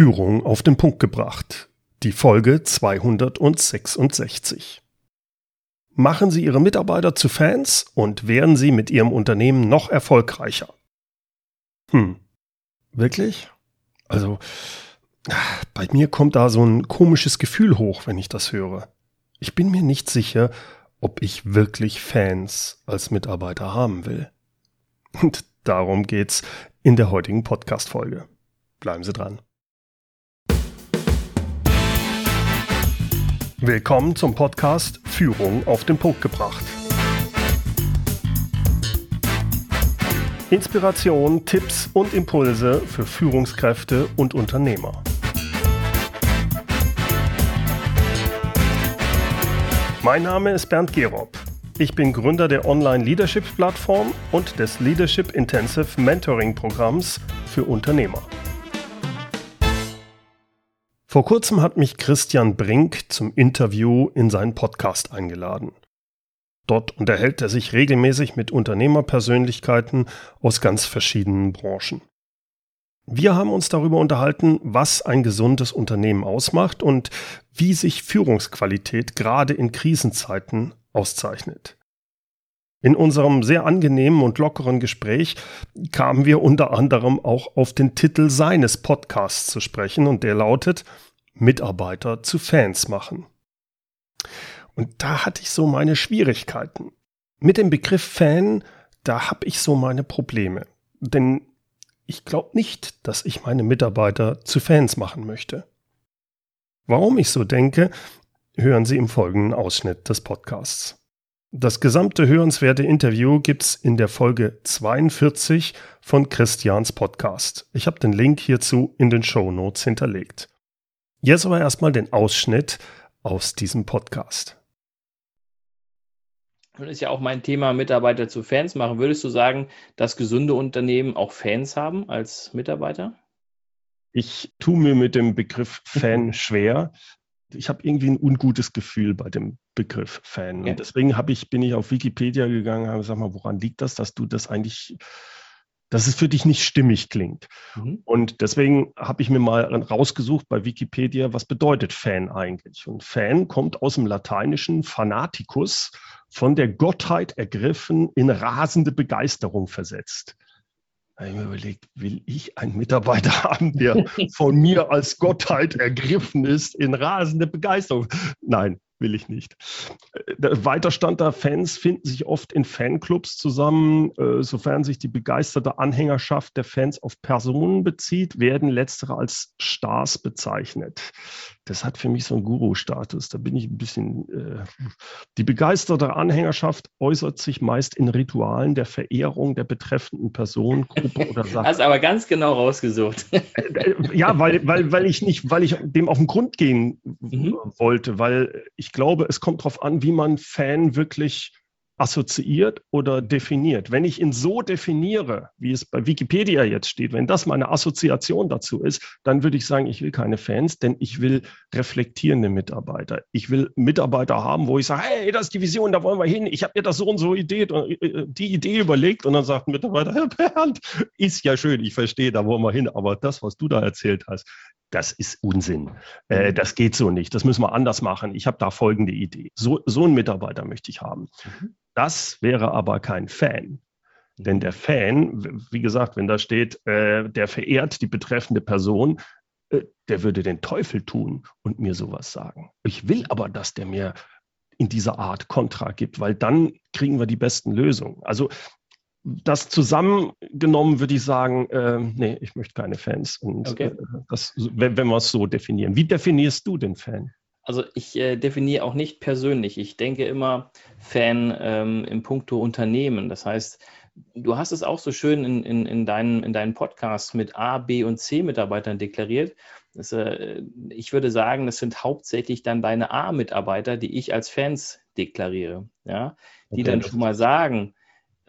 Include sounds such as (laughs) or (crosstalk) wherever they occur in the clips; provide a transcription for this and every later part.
Führung auf den Punkt gebracht. Die Folge 266. Machen Sie Ihre Mitarbeiter zu Fans und werden Sie mit Ihrem Unternehmen noch erfolgreicher. Hm, wirklich? Also, bei mir kommt da so ein komisches Gefühl hoch, wenn ich das höre. Ich bin mir nicht sicher, ob ich wirklich Fans als Mitarbeiter haben will. Und darum geht's in der heutigen Podcast-Folge. Bleiben Sie dran. Willkommen zum Podcast Führung auf den Punkt gebracht. Inspiration, Tipps und Impulse für Führungskräfte und Unternehmer. Mein Name ist Bernd Gerob. Ich bin Gründer der Online Leadership Plattform und des Leadership Intensive Mentoring Programms für Unternehmer. Vor kurzem hat mich Christian Brink zum Interview in seinen Podcast eingeladen. Dort unterhält er sich regelmäßig mit Unternehmerpersönlichkeiten aus ganz verschiedenen Branchen. Wir haben uns darüber unterhalten, was ein gesundes Unternehmen ausmacht und wie sich Führungsqualität gerade in Krisenzeiten auszeichnet. In unserem sehr angenehmen und lockeren Gespräch kamen wir unter anderem auch auf den Titel seines Podcasts zu sprechen und der lautet Mitarbeiter zu Fans machen. Und da hatte ich so meine Schwierigkeiten. Mit dem Begriff Fan, da habe ich so meine Probleme. Denn ich glaube nicht, dass ich meine Mitarbeiter zu Fans machen möchte. Warum ich so denke, hören Sie im folgenden Ausschnitt des Podcasts. Das gesamte hörenswerte Interview gibt's in der Folge 42 von Christians Podcast. Ich habe den Link hierzu in den Show Notes hinterlegt. Jetzt aber erstmal den Ausschnitt aus diesem Podcast. Nun ist ja auch mein Thema Mitarbeiter zu Fans machen. Würdest du sagen, dass gesunde Unternehmen auch Fans haben als Mitarbeiter? Ich tue mir mit dem Begriff Fan (laughs) schwer. Ich habe irgendwie ein ungutes Gefühl bei dem Begriff Fan. Ja. Und deswegen ich, bin ich auf Wikipedia gegangen und habe gesagt, mal, woran liegt das, dass du das eigentlich dass es für dich nicht stimmig klingt. Mhm. Und deswegen habe ich mir mal rausgesucht bei Wikipedia, was bedeutet Fan eigentlich? Und Fan kommt aus dem lateinischen Fanaticus, von der Gottheit ergriffen, in rasende Begeisterung versetzt. Habe ich mir überlegt, will ich einen Mitarbeiter (laughs) haben, der von mir als Gottheit ergriffen ist, in rasende Begeisterung? Nein, will ich nicht. Äh, weiter stand da, Fans finden sich oft in Fanclubs zusammen. Äh, sofern sich die begeisterte Anhängerschaft der Fans auf Personen bezieht, werden letztere als Stars bezeichnet. Das hat für mich so einen Guru-Status. Da bin ich ein bisschen. Äh, die begeisterte Anhängerschaft äußert sich meist in Ritualen der Verehrung der betreffenden Person, Gruppe oder (laughs) Sache. Hast aber ganz genau rausgesucht. ja, weil, weil, weil ich nicht, weil ich dem auf den Grund gehen mhm. wollte, weil ich ich glaube, es kommt darauf an, wie man Fan wirklich assoziiert oder definiert. Wenn ich ihn so definiere, wie es bei Wikipedia jetzt steht, wenn das meine Assoziation dazu ist, dann würde ich sagen, ich will keine Fans, denn ich will reflektierende Mitarbeiter. Ich will Mitarbeiter haben, wo ich sage, hey, das ist die Vision, da wollen wir hin. Ich habe mir das so und so Idee, äh, die Idee überlegt und dann sagt ein Mitarbeiter, (laughs) Herr Bernd, ist ja schön, ich verstehe, da wollen wir hin, aber das, was du da erzählt hast, das ist Unsinn. Äh, mhm. das geht so nicht. Das müssen wir anders machen. Ich habe da folgende Idee. So, so einen Mitarbeiter möchte ich haben. Mhm. Das wäre aber kein Fan. Denn mhm. der Fan, wie gesagt, wenn da steht, äh, der verehrt die betreffende Person, äh, der würde den Teufel tun und mir sowas sagen. Ich will aber, dass der mir in dieser Art Kontra gibt, weil dann kriegen wir die besten Lösungen. Also das zusammengenommen würde ich sagen, äh, nee, ich möchte keine Fans. Und okay. äh, das, wenn, wenn wir es so definieren. Wie definierst du den Fan? Also ich äh, definiere auch nicht persönlich. Ich denke immer Fan ähm, im Punkto Unternehmen. Das heißt, du hast es auch so schön in, in, in, deinen, in deinen Podcasts mit A, B und C Mitarbeitern deklariert. Das, äh, ich würde sagen, das sind hauptsächlich dann deine A-Mitarbeiter, die ich als Fans deklariere. Ja? Die okay, dann schon mal sagen,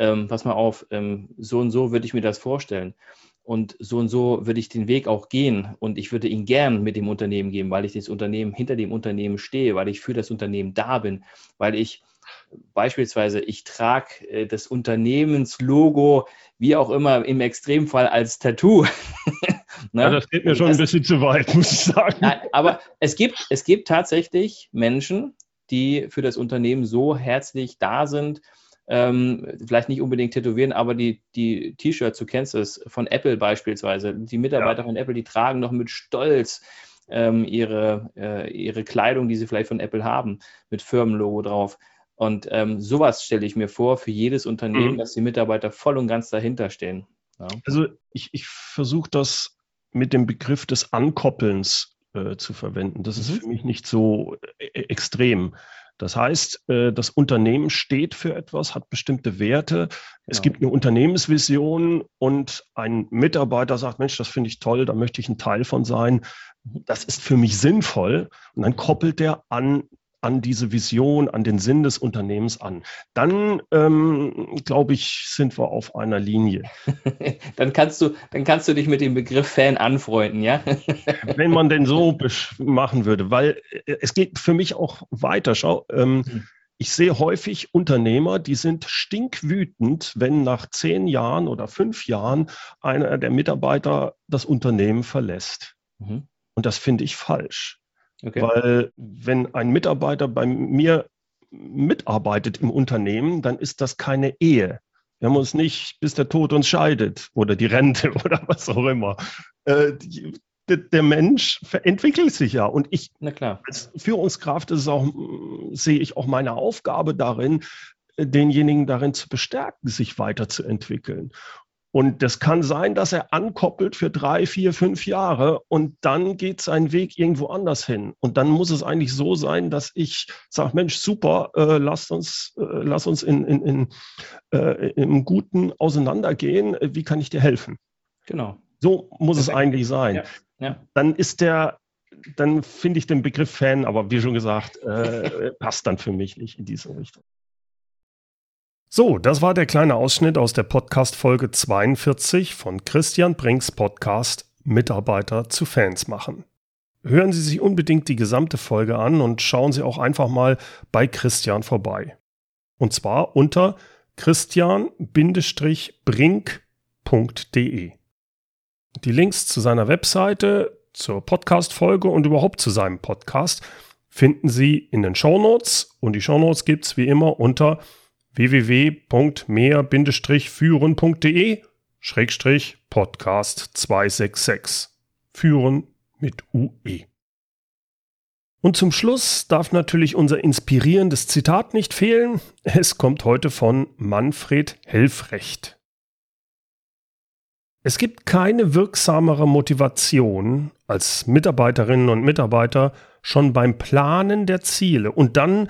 ähm, pass mal auf, ähm, so und so würde ich mir das vorstellen. Und so und so würde ich den Weg auch gehen und ich würde ihn gern mit dem Unternehmen gehen, weil ich das Unternehmen hinter dem Unternehmen stehe, weil ich für das Unternehmen da bin, weil ich beispielsweise ich trage äh, das Unternehmenslogo, wie auch immer im Extremfall als Tattoo. (laughs) Ne? Ja, das geht mir schon das, ein bisschen zu weit, (laughs) muss ich sagen. Nein, aber es gibt, es gibt tatsächlich Menschen, die für das Unternehmen so herzlich da sind, ähm, vielleicht nicht unbedingt tätowieren, aber die, die T-Shirts, du kennst es, von Apple beispielsweise, die Mitarbeiter ja. von Apple, die tragen noch mit Stolz ähm, ihre, äh, ihre Kleidung, die sie vielleicht von Apple haben, mit Firmenlogo drauf. Und ähm, sowas stelle ich mir vor für jedes Unternehmen, mhm. dass die Mitarbeiter voll und ganz dahinter stehen. Ja. Also ich, ich versuche das mit dem Begriff des Ankoppelns äh, zu verwenden. Das mhm. ist für mich nicht so äh, extrem. Das heißt, äh, das Unternehmen steht für etwas, hat bestimmte Werte. Es ja. gibt eine Unternehmensvision und ein Mitarbeiter sagt, Mensch, das finde ich toll, da möchte ich ein Teil von sein. Das ist für mich sinnvoll. Und dann koppelt der an an diese Vision, an den Sinn des Unternehmens an. Dann, ähm, glaube ich, sind wir auf einer Linie. (laughs) dann, kannst du, dann kannst du dich mit dem Begriff Fan anfreunden, ja? (laughs) Wenn man denn so machen würde, weil äh, es geht für mich auch weiter. Schau, ähm, mhm. ich sehe häufig Unternehmer, die sind stinkwütend, wenn nach zehn Jahren oder fünf Jahren einer der Mitarbeiter das Unternehmen verlässt. Mhm. Und das finde ich falsch. Okay. Weil wenn ein Mitarbeiter bei mir mitarbeitet im Unternehmen, dann ist das keine Ehe. Wir haben uns nicht, bis der Tod uns scheidet oder die Rente (laughs) oder was auch immer. Äh, die, der Mensch entwickelt sich ja. Und ich als Führungskraft ist auch, sehe ich auch meine Aufgabe darin, denjenigen darin zu bestärken, sich weiterzuentwickeln. Und das kann sein, dass er ankoppelt für drei, vier, fünf Jahre und dann geht sein Weg irgendwo anders hin. Und dann muss es eigentlich so sein, dass ich sage, Mensch, super, äh, lass uns, äh, lass uns in, in, in, äh, im Guten auseinandergehen. Wie kann ich dir helfen? Genau. So muss Perfekt. es eigentlich sein. Ja. Ja. Dann ist der, dann finde ich den Begriff Fan, aber wie schon gesagt, äh, (laughs) passt dann für mich nicht in diese Richtung. So, das war der kleine Ausschnitt aus der Podcast-Folge 42 von Christian Brinks Podcast Mitarbeiter zu Fans machen. Hören Sie sich unbedingt die gesamte Folge an und schauen Sie auch einfach mal bei Christian vorbei. Und zwar unter christian-brink.de. Die Links zu seiner Webseite, zur Podcast-Folge und überhaupt zu seinem Podcast finden Sie in den Shownotes und die Shownotes gibt es wie immer unter www.mehr-führen.de Schrägstrich Podcast 266. Führen mit UE. Und zum Schluss darf natürlich unser inspirierendes Zitat nicht fehlen. Es kommt heute von Manfred Helfrecht. Es gibt keine wirksamere Motivation, als Mitarbeiterinnen und Mitarbeiter schon beim Planen der Ziele und dann